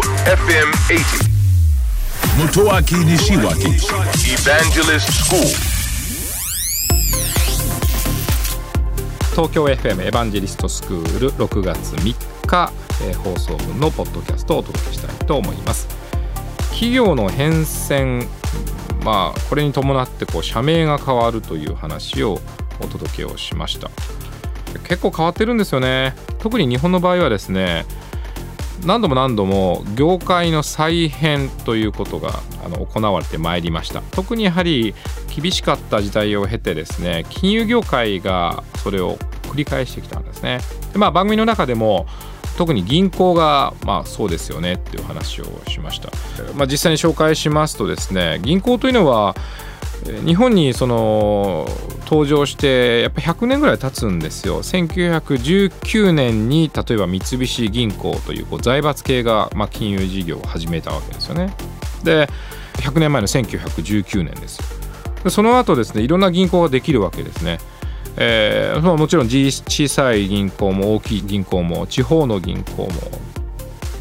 FM80 Motoaki Nishiwaki. Evangelist School. 東京 FM エヴァンジェリストスクール6月3日、えー放送分のポッドキャストをお届けしたいと思います。企業の変遷まあこれに伴ってこう社名が変わるという話をお届けをしました。結構変わってるんですよね。特に日本の場合はですね何度も何度も業界の再編ということがあの行われてまいりました。特にやはり厳しかった時代を経てですね金融業界がそれを繰り返してきたんですね。で、まあ、番組の中でも特に銀行が、まあ、そうですよねっていう話をしました、まあ、実際に紹介しますとですね銀行というのは日本にその登場してやっぱ100年ぐらい経つんですよ。1919年に例えば三菱銀行というこう財閥系が、まあ、金融事業を始めたわけですよね。で100年前の1919年ですでその後ですねいろんな銀行ができるわけですね。えーもちろん小小さい銀行も大きい銀行も地方の銀行も、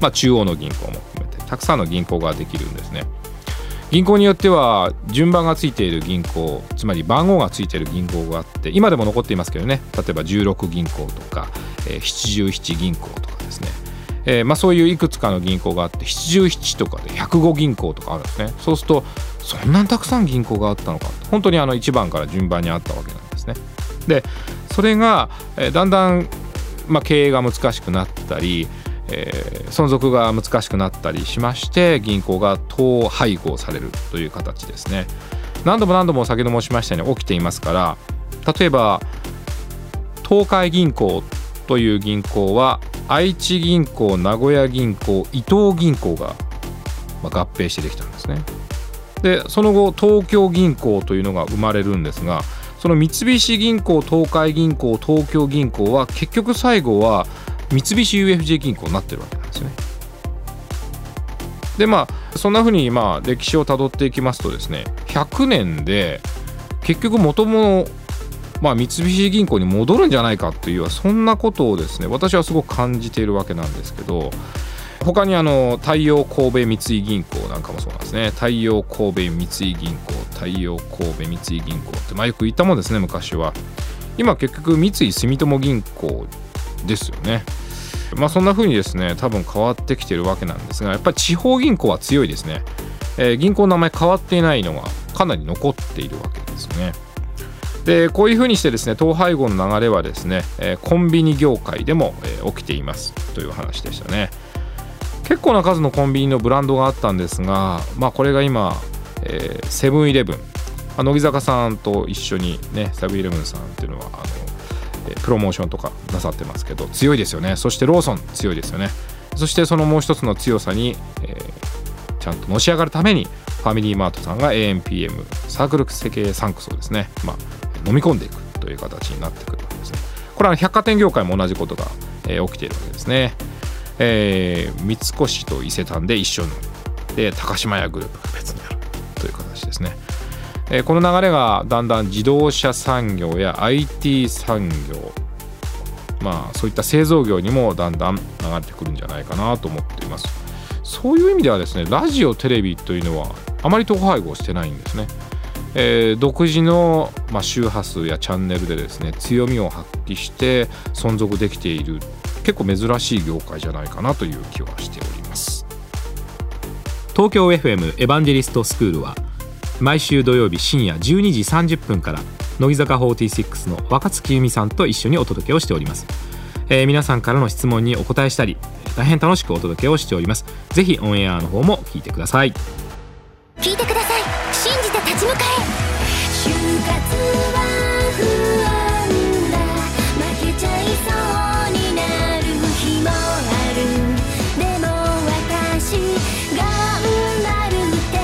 まあ、中央の銀行も含めてたくさんの銀行ができるんですね。銀行によっては順番がついている銀行つまり番号がついている銀行があって今でも残っていますけどね。例えば16銀行とか、えー77銀行とかですね、えーまあ、そういういくつかの銀行があって77とかで105銀行とかあるんですね。そうするとそんなにたくさん銀行があったのか本当にあの1番から順番にあったわけなんですね。でそれが、えーだんだん、まあ、経営が難しくなったりえー存続が難しくなったりしまして銀行が統廃合されるという形ですね。何度も何度も先ほど申しましたように起きていますから例えば東海銀行という銀行は愛知銀行名古屋銀行伊東銀行が合併してできたんですね。でその後東京銀行というのが生まれるんですがその三菱銀行東海銀行東京銀行は結局最後は三菱 UFJ 銀行になってるわけなんですよね。でまあそんなふうにまあ歴史をたどっていきますとですね100年で結局元々まあ、三菱銀行に戻るんじゃないかというそんなことをですね私はすごく感じているわけなんですけど他にあの太陽神戸三井銀行なんかもそうなんですね太陽神戸三井銀行太陽神戸三井銀行って、まあ、よく言ったもんですね昔は今結局三井住友銀行ですよね。まあそんな風にですね多分変わってきてるわけなんですがやっぱり地方銀行は強いですね、えー銀行の名前変わっていないのがかなり残っているわけですね。でこういうふうにしてですね統廃合の流れはですね、えコンビニ業界でも、え起きていますという話でしたね。結構な数のコンビニのブランドがあったんですがまあこれが今えセブンイレブン。乃木坂さんと一緒にねセブンイレブンさんっていうのはあの、プロモーションとかなさってますけど強いですよね。そしてローソン強いですよね。そしてそのもう一つの強さに、えーちゃんとのし上がるためにファミリーマートさんが AMPM サークル設計サンクスをですね、まあ、飲み込んでいくという形になってくるわけですね。これは百貨店業界も同じことが、えー起きているわけですね、えー三越と伊勢丹で一緒にで高島屋グループが別にあるという形ですね、えーこの流れがだんだん自動車産業や IT 産業まあそういった製造業にもだんだん流れてくるんじゃないかなと思っています。そういう意味ではですねラジオテレビというのはあまり統廃合してないんですね、えー独自の、まあ、周波数やチャンネルでですね強みを発揮して存続できている結構珍しい業界じゃないかなという気はしております。東京 FM エヴァンジェリストスクールは毎週土曜日深夜12時30分から乃木坂46の若月由美さんと一緒にお届けをしております、えー皆さんからの質問にお答えしたり大変楽しくお届けをしております。ぜひオンエアの方も聞いてください。聞いてください。信じて立ち向かえ。就活は不安だ。負けちゃいそうになる日もある。でも私頑張るって。